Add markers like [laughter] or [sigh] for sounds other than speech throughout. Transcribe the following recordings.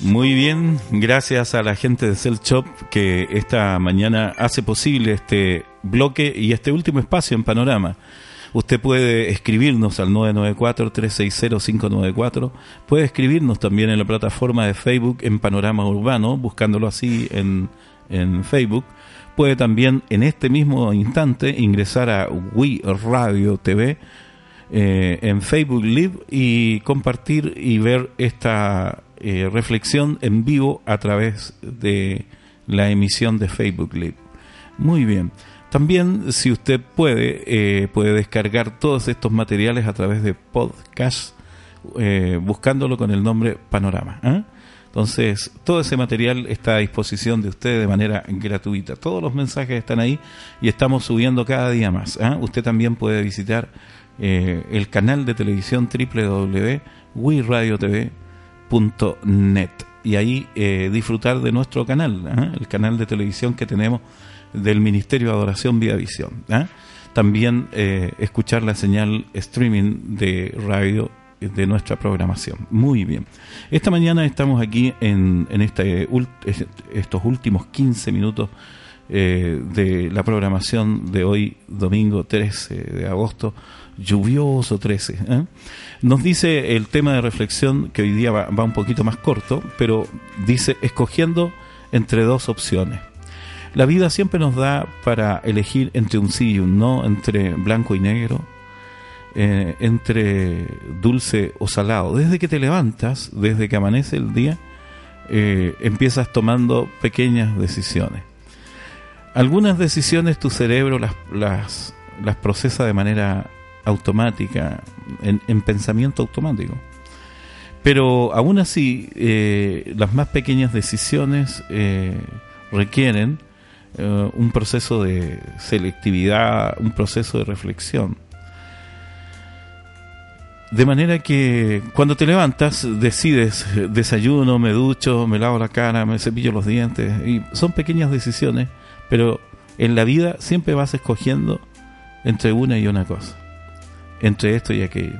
Muy bien, gracias a la gente de Cell Shop que esta mañana hace posible este bloque y este último espacio en Panorama. Usted puede escribirnos al 994-360-594. Puede escribirnos también en la plataforma de Facebook en Panorama Urbano, buscándolo así en, en Facebook. Puede también en este mismo instante ingresar a We Radio TV eh, en Facebook Live y compartir y ver esta eh, reflexión en vivo a través de la emisión de Facebook Live. Muy bien. También, si usted puede, eh, puede descargar todos estos materiales a través de podcast, eh, buscándolo con el nombre Panorama. Entonces, todo ese material está a disposición de usted de manera gratuita. Todos los mensajes están ahí y estamos subiendo cada día más. Usted también puede visitar el canal de televisión www.wiradiotv.com net y ahí eh, disfrutar de nuestro canal, ¿eh? el canal de televisión que tenemos del Ministerio de Adoración Vía Visión. ¿eh? También escuchar la señal streaming de radio de nuestra programación. Muy bien. Esta mañana estamos aquí en, en este, estos últimos 15 minutos de la programación de hoy, domingo 13 de agosto lluvioso 13. ¿eh? Nos dice el tema de reflexión, que hoy día va, un poquito más corto, pero dice, escogiendo entre dos opciones. La vida siempre nos da para elegir entre un sí y un no, entre blanco y negro, eh, entre dulce o salado. Desde que te levantas, desde que amanece el día, eh, empiezas tomando pequeñas decisiones. Algunas decisiones tu cerebro las, las, procesa de manera automática, en, pensamiento automático. Pero aún así, eh, las más pequeñas decisiones eh, requieren eh, un proceso de selectividad, un proceso de reflexión. De manera que cuando te levantas decides desayuno, me ducho, me lavo la cara, me cepillo los dientes. Y son pequeñas decisiones, pero en la vida siempre vas escogiendo entre una y una cosa entre esto y aquello.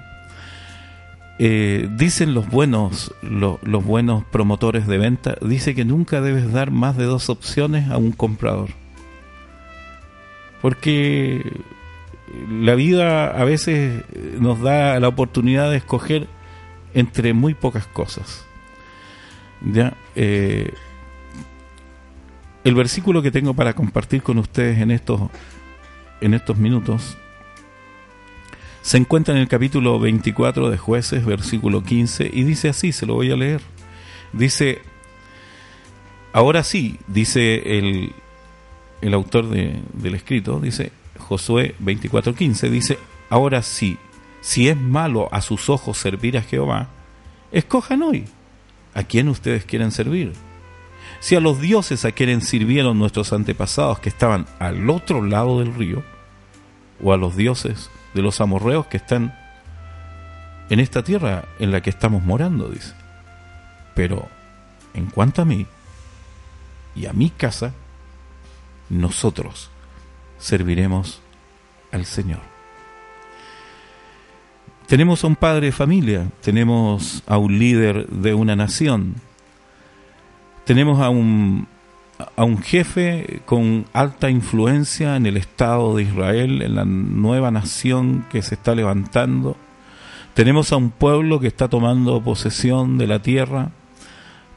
Eh, dicen los buenos, los buenos promotores de venta, dice que nunca debes dar más de dos opciones a un comprador. Porque la vida a veces nos da la oportunidad de escoger entre muy pocas cosas. ¿Ya? Eh, el versículo que tengo para compartir con ustedes en estos, en estos minutos se encuentra en el capítulo 24 de jueces, versículo 15, y dice así, se lo voy a leer. Dice, ahora sí, dice el, el autor del escrito, dice Josué 24:15, dice, ahora sí, si es malo a sus ojos servir a Jehová, escojan hoy a quién ustedes quieren servir. Si a los dioses a quienes sirvieron nuestros antepasados que estaban al otro lado del río, o a los dioses de los amorreos que están en esta tierra en la que estamos morando, dice. Pero en cuanto a mí y a mi casa, nosotros serviremos al Señor. Tenemos a un padre de familia, tenemos a un líder de una nación, tenemos a un a un jefe con alta influencia en el Estado de Israel, en la nueva nación que se está levantando. Tenemos a un pueblo que está tomando posesión de la tierra.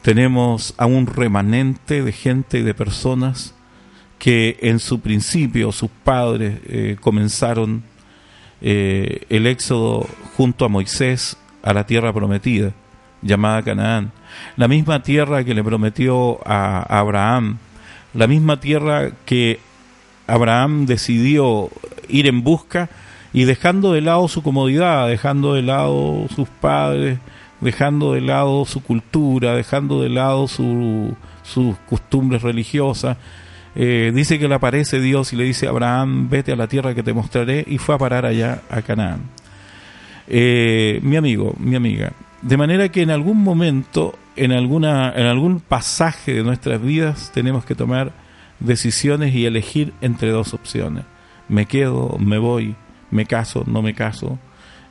Tenemos a un remanente de gente y de personas que en su principio sus padres eh, comenzaron eh, el éxodo junto a Moisés a la tierra prometida, llamada Canaán la misma tierra que le prometió a Abraham, la misma tierra que Abraham decidió ir en busca y dejando de lado su comodidad, dejando de lado sus padres, dejando de lado su cultura, dejando de lado sus costumbres religiosas. Eh, dice que le aparece Dios y le dice Abraham, vete a la tierra que te mostraré, y fue a parar allá a Canaán. Eh, mi amigo, mi amiga, de manera que en algún momento, en, alguna, en algún pasaje de nuestras vidas, tenemos que tomar decisiones y elegir entre dos opciones. Me quedo, me voy, me caso, no me caso,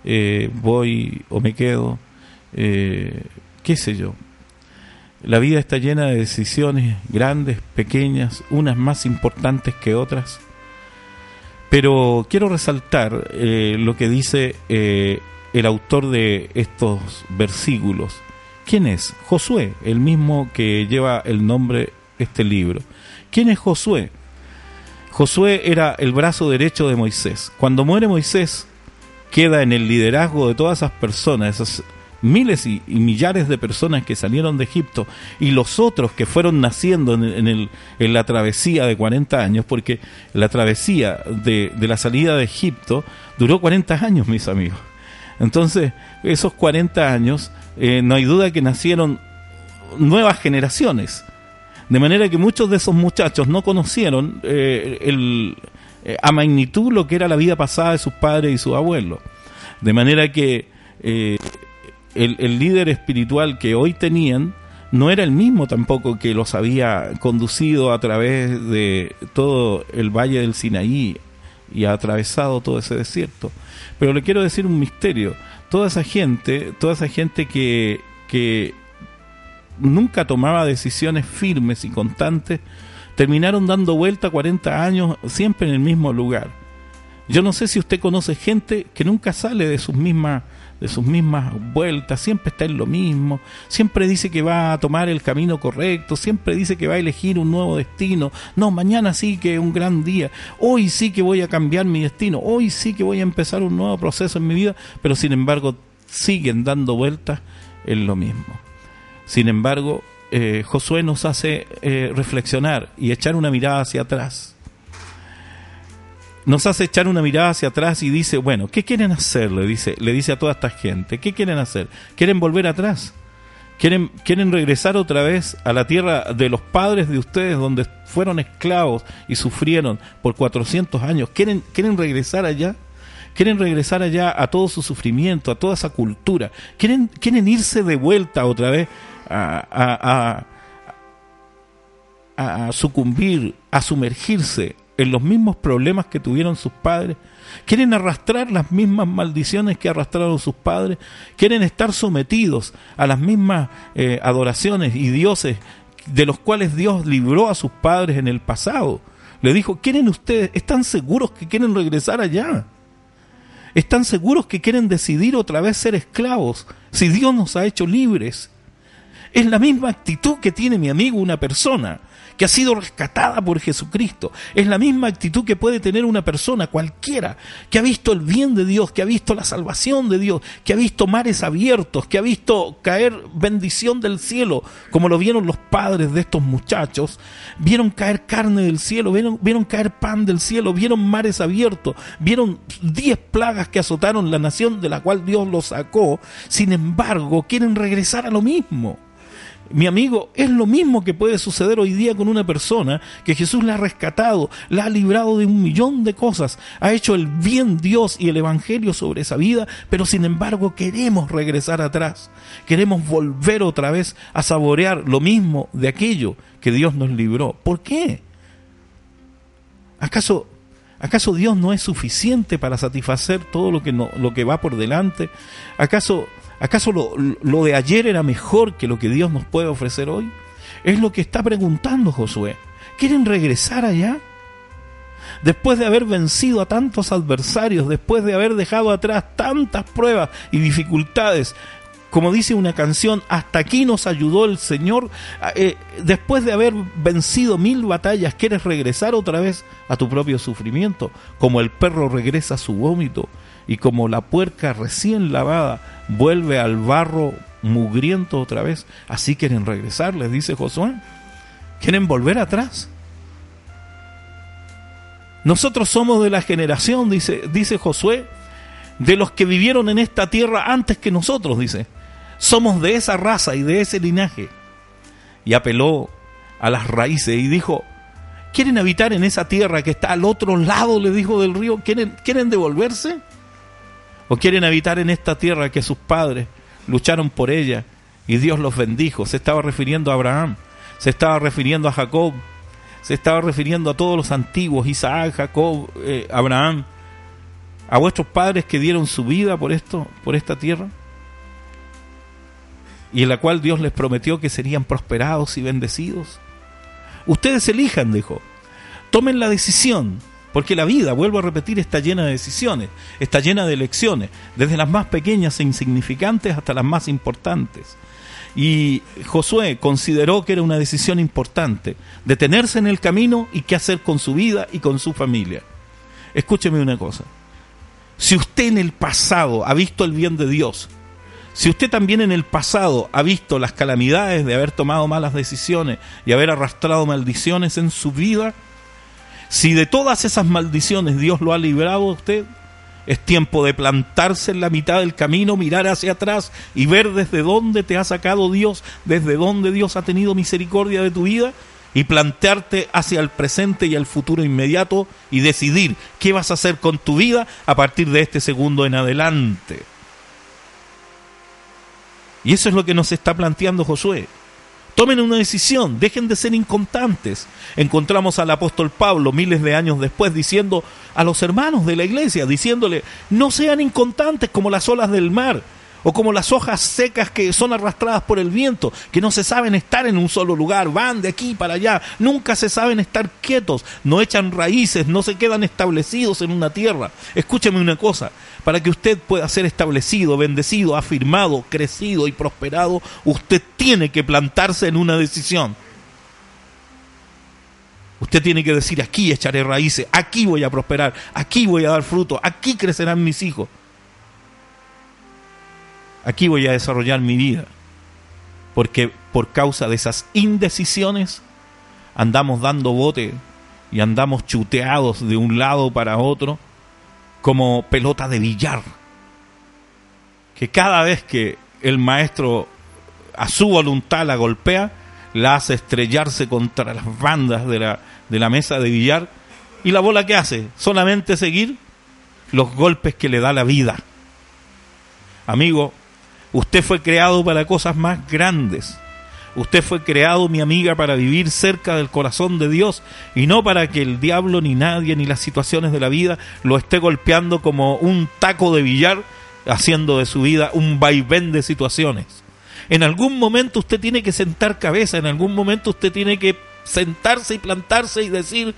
eh, voy o me quedo, eh, qué sé yo. La vida está llena de decisiones grandes, pequeñas, unas más importantes que otras. Pero quiero resaltar eh, lo que dice eh, el autor de estos versículos. ¿Quién es? Josué, el mismo que lleva el nombre este libro. ¿Quién es Josué? Josué era el brazo derecho de Moisés. Cuando muere Moisés, queda en el liderazgo de todas esas personas, esas miles y, millares de personas que salieron de Egipto y los otros que fueron naciendo en, la travesía de 40 años, porque la travesía de, la salida de Egipto duró 40 años, mis amigos. Entonces, esos 40 años, eh, no hay duda que nacieron nuevas generaciones. De manera que muchos de esos muchachos no conocieron eh, el, eh, a magnitud lo que era la vida pasada de sus padres y sus abuelos. De manera que el, líder espiritual que hoy tenían no era el mismo tampoco que los había conducido a través de todo el valle del Sinaí y ha atravesado todo ese desierto. Pero le quiero decir un misterio. Toda esa gente, toda esa gente que, que nunca tomaba decisiones firmes y constantes, terminaron dando vuelta 40 años siempre en el mismo lugar. Yo no sé si usted conoce gente que nunca sale de sus mismas de sus mismas vueltas, siempre está en lo mismo, siempre dice que va a tomar el camino correcto, siempre dice que va a elegir un nuevo destino, no, mañana sí que es un gran día, hoy sí que voy a cambiar mi destino, hoy sí que voy a empezar un nuevo proceso en mi vida, pero sin embargo siguen dando vueltas en lo mismo. Sin embargo, eh, Josué nos hace eh, reflexionar y echar una mirada hacia atrás nos hace echar una mirada hacia atrás y dice, bueno, ¿qué quieren hacer? Le dice, le dice a toda esta gente, ¿qué quieren hacer? ¿Quieren volver atrás? ¿Quieren, ¿Quieren regresar otra vez a la tierra de los padres de ustedes donde fueron esclavos y sufrieron por 400 años? ¿Quieren, quieren regresar allá? quieren regresar allá a todo su sufrimiento, a toda esa cultura, quieren, quieren irse de vuelta otra vez a, a, a, sucumbir, a sumergirse en los mismos problemas que tuvieron sus padres, quieren arrastrar las mismas maldiciones que arrastraron sus padres, quieren estar sometidos a las mismas eh, adoraciones y dioses de los cuales Dios libró a sus padres en el pasado. Le dijo, ¿quieren ustedes, están seguros que quieren regresar allá? ¿Están seguros que quieren decidir otra vez ser esclavos si Dios nos ha hecho libres? Es la misma actitud que tiene mi amigo una persona que ha sido rescatada por Jesucristo. Es la misma actitud que puede tener una persona cualquiera que ha visto el bien de Dios, que ha visto la salvación de Dios, que ha visto mares abiertos, que ha visto caer bendición del cielo, como lo vieron los padres de estos muchachos. Vieron caer carne del cielo, vieron, vieron caer pan del cielo, vieron mares abiertos, vieron diez plagas que azotaron la nación de la cual Dios los sacó. Sin embargo, quieren regresar a lo mismo. Mi amigo, es lo mismo que puede suceder hoy día con una persona que Jesús la ha rescatado, la ha librado de un millón de cosas, ha hecho el bien Dios y el Evangelio sobre esa vida, pero sin embargo queremos regresar atrás, queremos volver otra vez a saborear lo mismo de aquello que Dios nos libró. ¿Por qué? ¿Acaso, acaso Dios no es suficiente para satisfacer todo lo que, no, lo que va por delante? ¿Acaso ¿Acaso lo, de ayer era mejor que lo que Dios nos puede ofrecer hoy? Es lo que está preguntando Josué. ¿Quieren regresar allá? Después de haber vencido a tantos adversarios, después de haber dejado atrás tantas pruebas y dificultades, como dice una canción, hasta aquí nos ayudó el Señor, eh, después de haber vencido mil batallas, ¿quieres regresar otra vez a tu propio sufrimiento? Como el perro regresa a su vómito y como la puerca recién lavada vuelve al barro mugriento otra vez, así quieren regresar, les dice Josué. Quieren volver atrás. Nosotros somos de la generación, dice, dice Josué, de los que vivieron en esta tierra antes que nosotros, dice. Somos de esa raza y de ese linaje. Y apeló a las raíces y dijo, ¿quieren habitar en esa tierra que está al otro lado, le dijo del río? ¿Quieren, ¿quieren devolverse? O quieren habitar en esta tierra que sus padres lucharon por ella y Dios los bendijo. Se estaba refiriendo a Abraham, se estaba refiriendo a Jacob, se estaba refiriendo a todos los antiguos, Isaac, Jacob, eh, Abraham, a vuestros padres que dieron su vida por esto, por esta tierra. y en la cual Dios les prometió que serían prosperados y bendecidos. Ustedes elijan, dijo. Tomen la decisión, porque la vida, vuelvo a repetir, está llena de decisiones, está llena de elecciones, desde las más pequeñas e insignificantes hasta las más importantes. Y Josué consideró que era una decisión importante, detenerse en el camino y qué hacer con su vida y con su familia. Escúcheme una cosa, si usted en el pasado ha visto el bien de Dios, si usted también en el pasado ha visto las calamidades de haber tomado malas decisiones y haber arrastrado maldiciones en su vida, si de todas esas maldiciones Dios lo ha librado a usted, es tiempo de plantarse en la mitad del camino, mirar hacia atrás y ver desde dónde te ha sacado Dios, desde dónde Dios ha tenido misericordia de tu vida y plantearte hacia el presente y el futuro inmediato y decidir qué vas a hacer con tu vida a partir de este segundo en adelante. Y eso es lo que nos está planteando Josué. Tomen una decisión, dejen de ser inconstantes. Encontramos al apóstol Pablo miles de años después diciendo a los hermanos de la iglesia, diciéndole, no sean inconstantes como las olas del mar, o como las hojas secas que son arrastradas por el viento, que no se saben estar en un solo lugar, van de aquí para allá, nunca se saben estar quietos, no echan raíces, no se quedan establecidos en una tierra. Escúcheme una cosa, para que usted pueda ser establecido, bendecido, afirmado, crecido y prosperado, usted tiene que plantarse en una decisión. Usted tiene que decir, aquí echaré raíces, aquí voy a prosperar, aquí voy a dar fruto, aquí crecerán mis hijos aquí voy a desarrollar mi vida. Porque por causa de esas indecisiones andamos dando bote y andamos chuteados de un lado para otro como pelota de billar. Que cada vez que el maestro a su voluntad la golpea, la hace estrellarse contra las bandas de la, de la mesa de billar y la bola que hace, solamente seguir los golpes que le da la vida. Amigo, Usted fue creado para cosas más grandes. Usted fue creado, mi amiga, para vivir cerca del corazón de Dios y no para que el diablo, ni nadie, ni las situaciones de la vida lo esté golpeando como un taco de billar, haciendo de su vida un vaivén de situaciones. En algún momento usted tiene que sentar cabeza, en algún momento usted tiene que sentarse y plantarse y decir,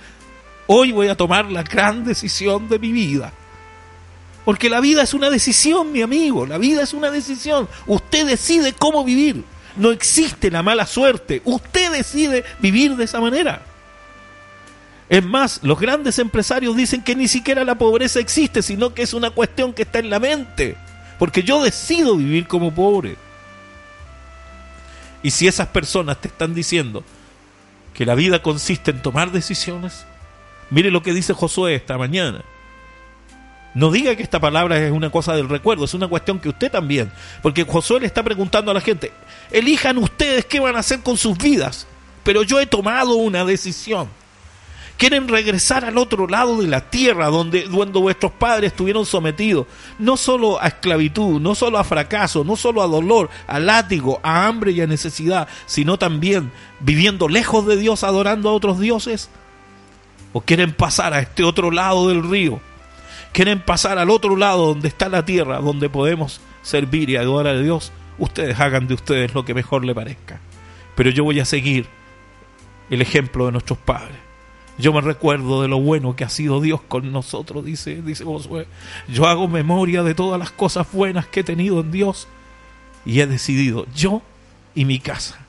hoy voy a tomar la gran decisión de mi vida. Porque la vida es una decisión, mi amigo, la vida es una decisión. Usted decide cómo vivir. No existe la mala suerte. Usted decide vivir de esa manera. Es más, los grandes empresarios dicen que ni siquiera la pobreza existe, sino que es una cuestión que está en la mente. Porque yo decido vivir como pobre. Y si esas personas te están diciendo que la vida consiste en tomar decisiones, mire lo que dice Josué esta mañana. No diga que esta palabra es una cosa del recuerdo, es una cuestión que usted también. Porque Josué le está preguntando a la gente, elijan ustedes qué van a hacer con sus vidas. Pero yo he tomado una decisión. Quieren regresar al otro lado de la tierra donde, donde vuestros padres estuvieron sometidos, no solo a esclavitud, no solo a fracaso, no solo a dolor, a látigo, a hambre y a necesidad, sino también viviendo lejos de Dios, adorando a otros dioses. O quieren pasar a este otro lado del río quieren pasar al otro lado donde está la tierra, donde podemos servir y adorar a Dios, ustedes hagan de ustedes lo que mejor les parezca. Pero yo voy a seguir el ejemplo de nuestros padres. Yo me recuerdo de lo bueno que ha sido Dios con nosotros, dice, dice. Yo hago memoria de todas las cosas buenas que he tenido en Dios y he decidido yo y mi casa.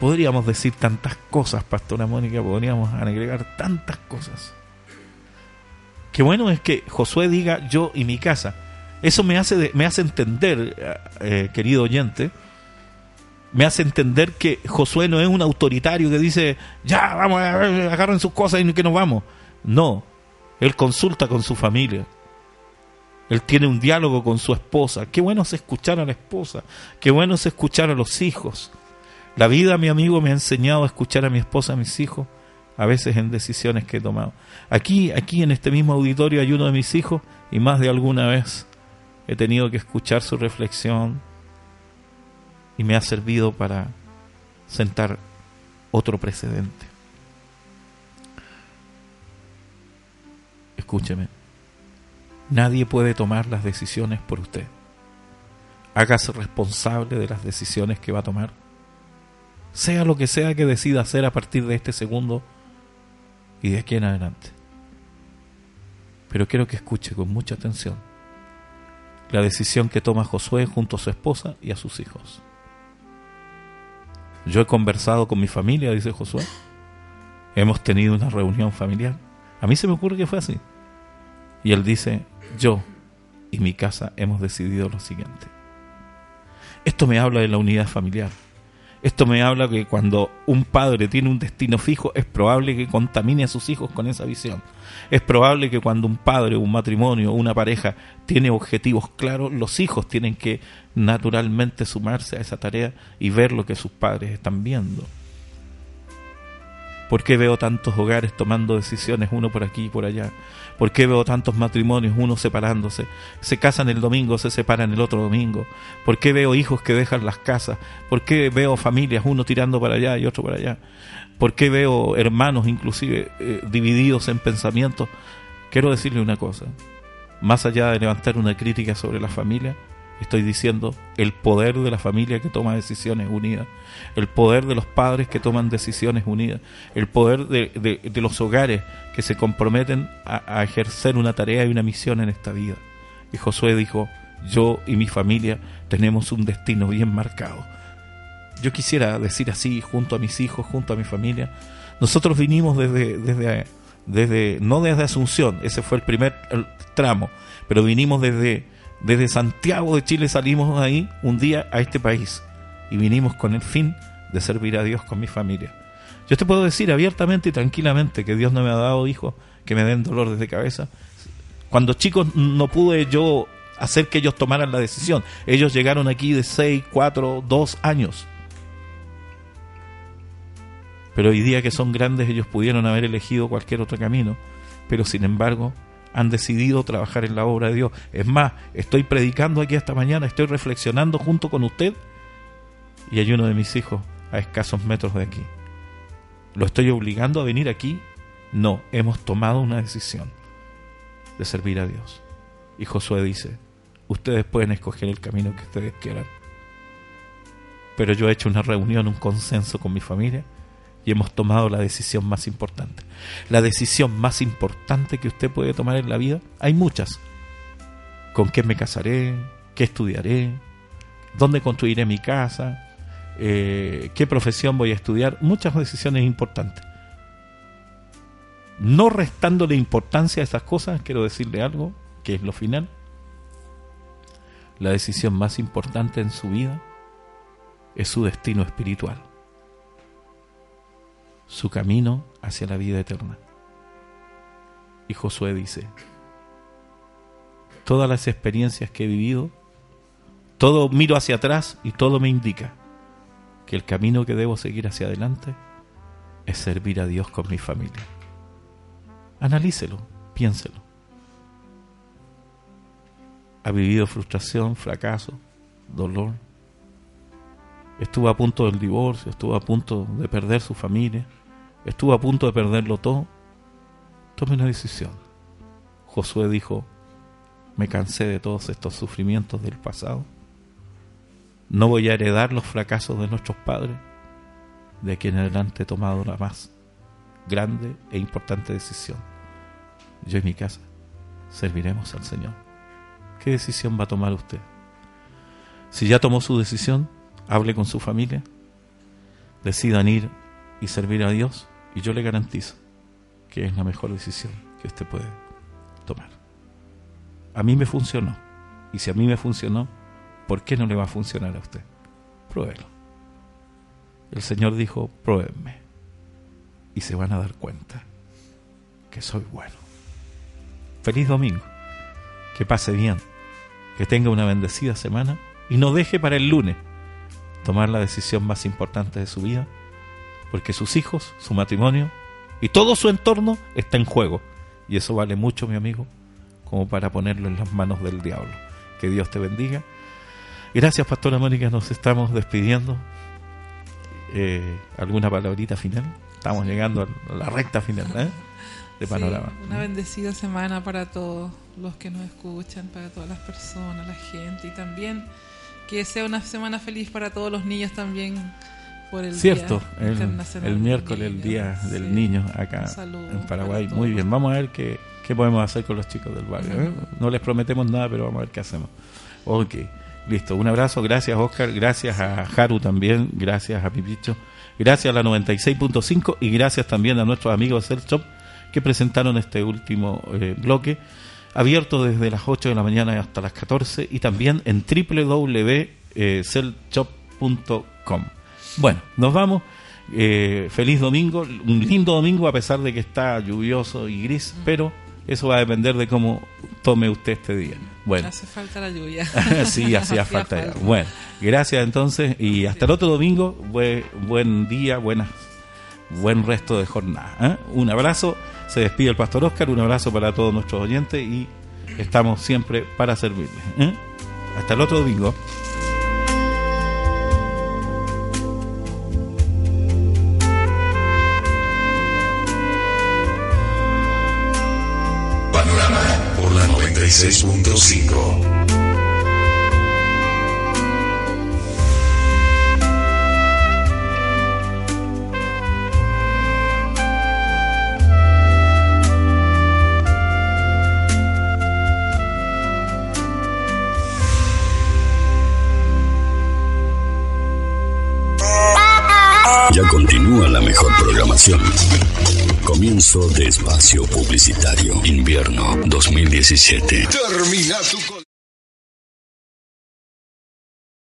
Podríamos decir tantas cosas, Pastora Mónica, podríamos agregar tantas cosas. Qué bueno es que Josué diga yo y mi casa. Eso me hace, me hace entender, eh, eh, querido oyente, me hace entender que Josué no es un autoritario que dice, ya, vamos, agarren sus cosas y que nos vamos. No, él consulta con su familia. Él tiene un diálogo con su esposa. Qué bueno es escuchar a la esposa. Qué bueno es escuchar a los hijos. La vida, mi amigo, me ha enseñado a escuchar a mi esposa, a mis hijos, a veces en decisiones que he tomado. Aquí, aquí en este mismo auditorio hay uno de mis hijos y más de alguna vez he tenido que escuchar su reflexión y me ha servido para sentar otro precedente. Escúcheme, nadie puede tomar las decisiones por usted. Hágase responsable de las decisiones que va a tomar. Sea lo que sea que decida hacer a partir de este segundo y de aquí en adelante. Pero quiero que escuche con mucha atención la decisión que toma Josué junto a su esposa y a sus hijos. Yo he conversado con mi familia, dice Josué. Hemos tenido una reunión familiar. A mí se me ocurre que fue así. Y él dice, yo y mi casa hemos decidido lo siguiente. Esto me habla de la unidad familiar. Esto me habla que cuando un padre tiene un destino fijo, es probable que contamine a sus hijos con esa visión. Es probable que cuando un padre, un matrimonio, una pareja tiene objetivos claros, los hijos tienen que naturalmente sumarse a esa tarea y ver lo que sus padres están viendo. ¿Por qué veo tantos hogares tomando decisiones uno por aquí y por allá? ¿Por qué veo tantos matrimonios, uno separándose? Se casan el domingo, se separan el otro domingo. ¿Por qué veo hijos que dejan las casas? ¿Por qué veo familias, uno tirando para allá y otro para allá? ¿Por qué veo hermanos inclusive eh, divididos en pensamientos? Quiero decirle una cosa, más allá de levantar una crítica sobre la familia, Estoy diciendo el poder de la familia que toma decisiones unidas, el poder de los padres que toman decisiones unidas, el poder de, los hogares que se comprometen a, a, ejercer una tarea y una misión en esta vida. Y Josué dijo, yo y mi familia tenemos un destino bien marcado. Yo quisiera decir así, junto a mis hijos, junto a mi familia, nosotros vinimos desde, desde, desde no desde Asunción, ese fue el primer tramo, pero vinimos desde desde Santiago de Chile salimos ahí un día a este país y vinimos con el fin de servir a Dios con mi familia. Yo te puedo decir abiertamente y tranquilamente que Dios no me ha dado hijos que me den dolor de cabeza. Cuando chicos no pude yo hacer que ellos tomaran la decisión. Ellos llegaron aquí de 6, 4, 2 años. Pero hoy día que son grandes ellos pudieron haber elegido cualquier otro camino. Pero sin embargo han decidido trabajar en la obra de Dios. Es más, estoy predicando aquí esta mañana, estoy reflexionando junto con usted y hay uno de mis hijos a escasos metros de aquí. ¿Lo estoy obligando a venir aquí? No, hemos tomado una decisión de servir a Dios. Y Josué dice, ustedes pueden escoger el camino que ustedes quieran. Pero yo he hecho una reunión, un consenso con mi familia y hemos tomado la decisión más importante. La decisión más importante que usted puede tomar en la vida, hay muchas. ¿Con qué me casaré? ¿Qué estudiaré? ¿Dónde construiré mi casa? Eh, ¿Qué profesión voy a estudiar? Muchas decisiones importantes. No restándole importancia a esas cosas, quiero decirle algo, que es lo final. La decisión más importante en su vida es su destino espiritual su camino hacia la vida eterna. Y Josué dice, todas las experiencias que he vivido, todo miro hacia atrás y todo me indica que el camino que debo seguir hacia adelante es servir a Dios con mi familia. Analícelo, piénselo. Ha vivido frustración, fracaso, dolor. Estuvo a punto del divorcio, estuvo a punto de perder su familia estuvo a punto de perderlo todo, tome una decisión. Josué dijo, me cansé de todos estos sufrimientos del pasado. No voy a heredar los fracasos de nuestros padres. De aquí en adelante he tomado la más grande e importante decisión. Yo y mi casa serviremos al Señor. ¿Qué decisión va a tomar usted? Si ya tomó su decisión, hable con su familia, decidan ir y servir a Dios y yo le garantizo que es la mejor decisión que usted puede tomar. A mí me funcionó. Y si a mí me funcionó, ¿por qué no le va a funcionar a usted? Pruébelo. El Señor dijo, pruébenme. Y se van a dar cuenta que soy bueno. Feliz domingo. Que pase bien. Que tenga una bendecida semana. Y no deje para el lunes tomar la decisión más importante de su vida porque sus hijos, su matrimonio y todo su entorno está en juego. Y eso vale mucho, mi amigo, como para ponerlo en las manos del diablo. Que Dios te bendiga. Gracias, Pastora Mónica, nos estamos despidiendo. Eh, ¿Alguna palabrita final? Estamos llegando a la recta final ¿eh? [laughs] de Panorama. una bendecida semana para todos los que nos escuchan, para todas las personas, la gente y también que sea una semana feliz para todos los niños también. Por el Cierto, Día el, el miércoles, el día del Sí. niño acá en Paraguay. para Muy bien, vamos a ver qué, qué podemos hacer con los chicos del barrio. ¿eh? No les prometemos nada, pero vamos a ver qué hacemos. Ok, listo. Un abrazo, gracias Oscar, gracias a Haru también, gracias a Pipicho, gracias a la 96.5 y gracias también a nuestros amigos del Shop que presentaron este último eh, bloque, abierto desde las 8 de la mañana hasta las 14 y también en www.cellshop.com. Bueno, nos vamos. Eh, feliz domingo, un lindo domingo a pesar de que está lluvioso y gris, pero eso va a depender de cómo tome usted este día. Bueno, Hace falta la lluvia. [laughs] sí, hacía falta. Bueno, gracias entonces y hasta el otro domingo. Buen, buen día, buenas, buen resto de jornada. ¿eh? Un abrazo, se despide el Pastor Oscar, un abrazo para todos nuestros oyentes y estamos siempre para servirles. ¿eh? Hasta el otro domingo. Panorama por la 96.5. Comienzo de espacio publicitario. Invierno 2017. Termina tu